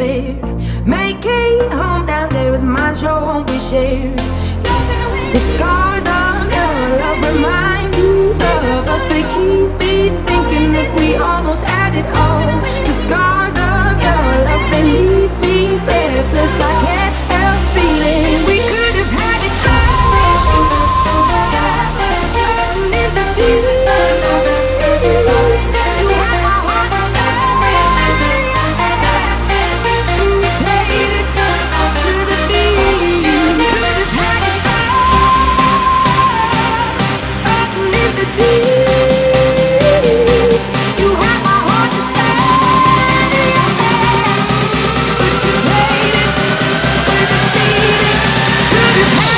of Everybody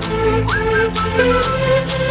啊！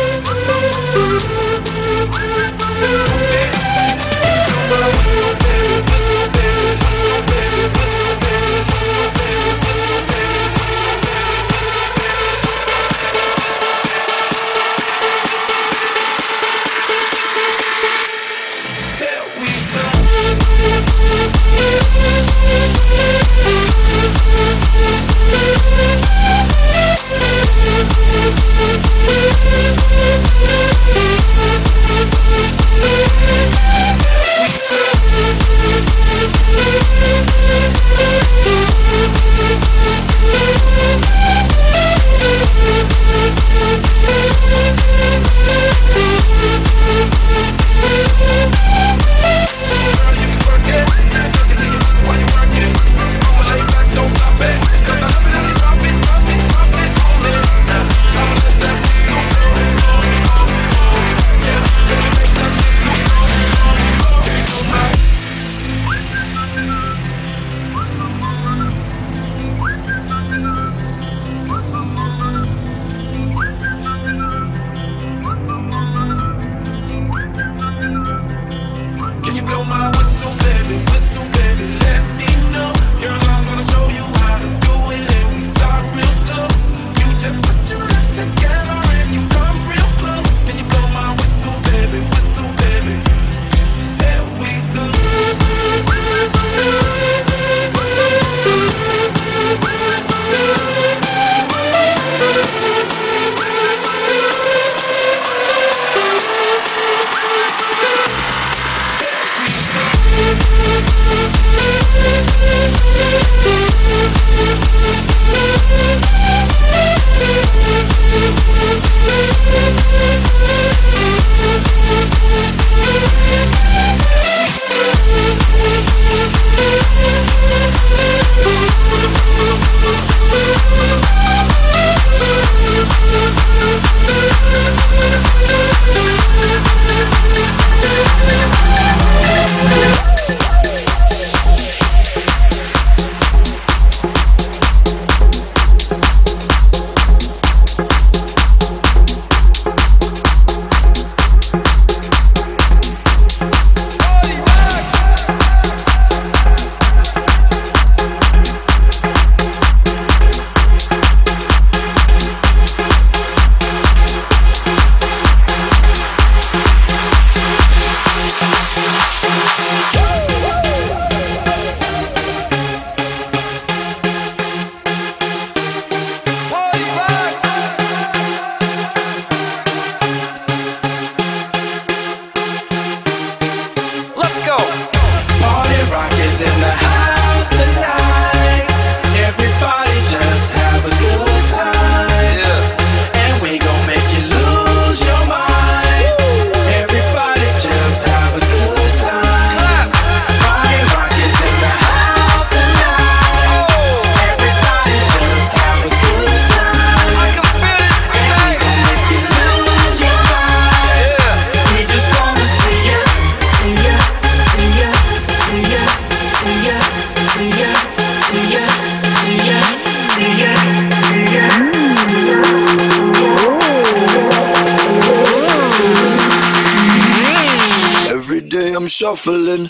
Shuffling.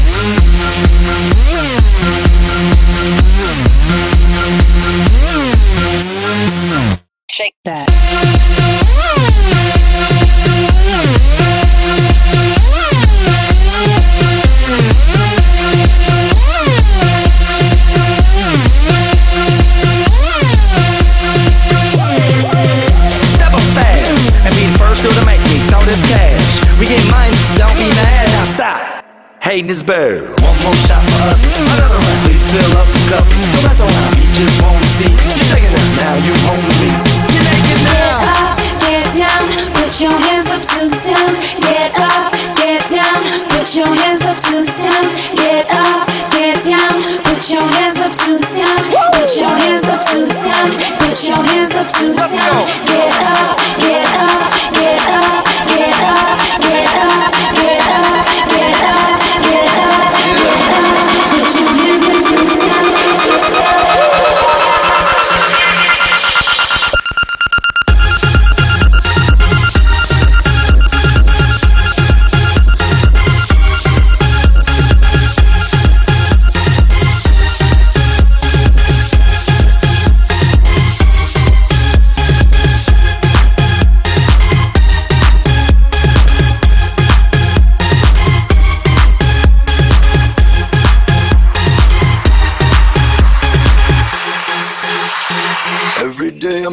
hating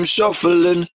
shuffling.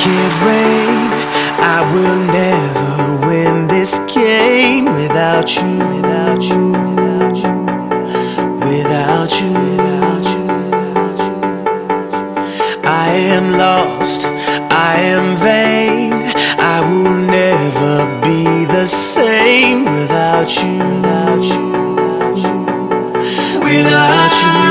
Wicked rain, I will never win this game without you, without you, without you, without you, without you. I am lost, I am vain, I will never be the same without you, without you, without you. Without you.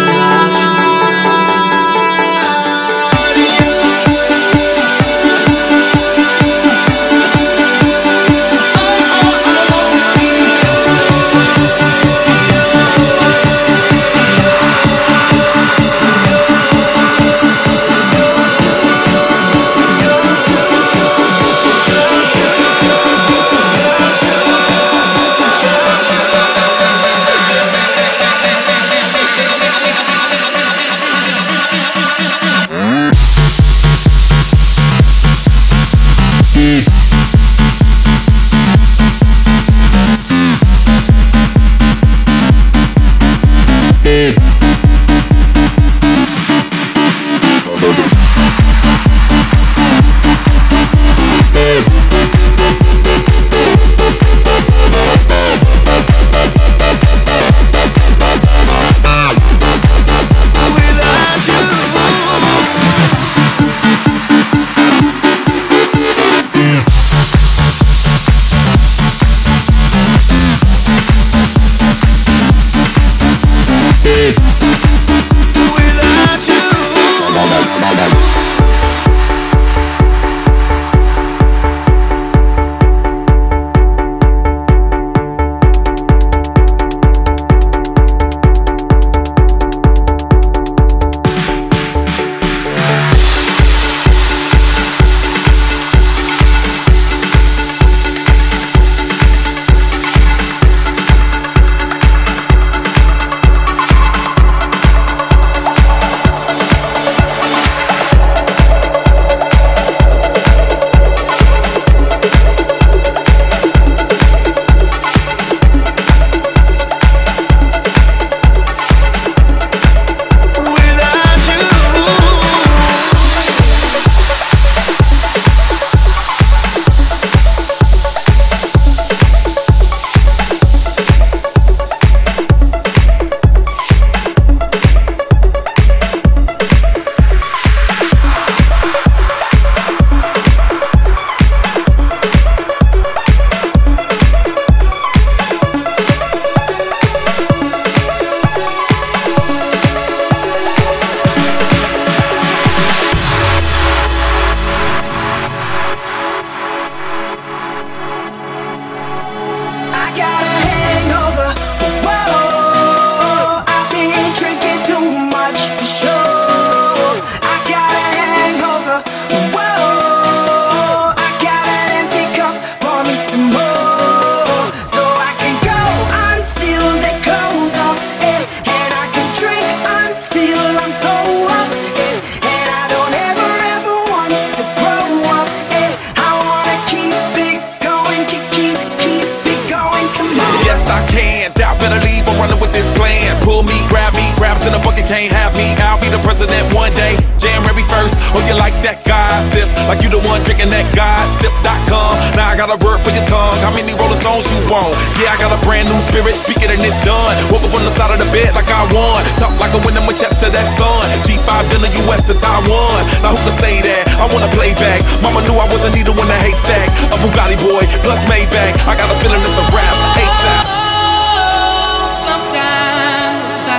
running with this plan. Pull me, grab me, grabs in a bucket, can't have me. I'll be the president one day. Jam every 1st, oh, you like that gossip? Like you the one drinking that gossip.com. Now I got a word for your tongue. How many Rolling Stones you want? Yeah, I got a brand new spirit, speak it and it's done. Woke up on the side of the bed like I won. Talk like a winner, Manchester, that sun. G5 in the US to Taiwan. Now who can say that? I wanna play back. Mama knew I was a needle in a haystack. A Bugatti boy, plus Maybach. I got a feeling it's a rap. ASAP.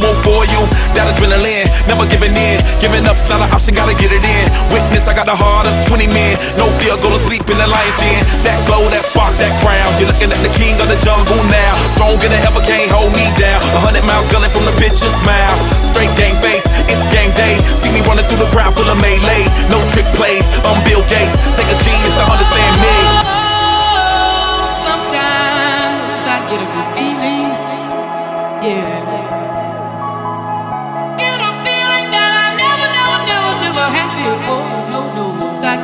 more for you. That adrenaline, never giving in. Giving up's not an option, gotta get it in. Witness, I got the heart of 20 men. No fear, go to sleep in the lion's den. That glow, that spark, that crown. You're looking at the king of the jungle now. Stronger than ever, can't hold me down. A hundred miles gunning from the bitch's mouth. Straight gang face, it's gang day. See me running through the crowd full of melee. No trick plays, I'm Bill Gates. Take a genius to understand me. Sometimes I get a good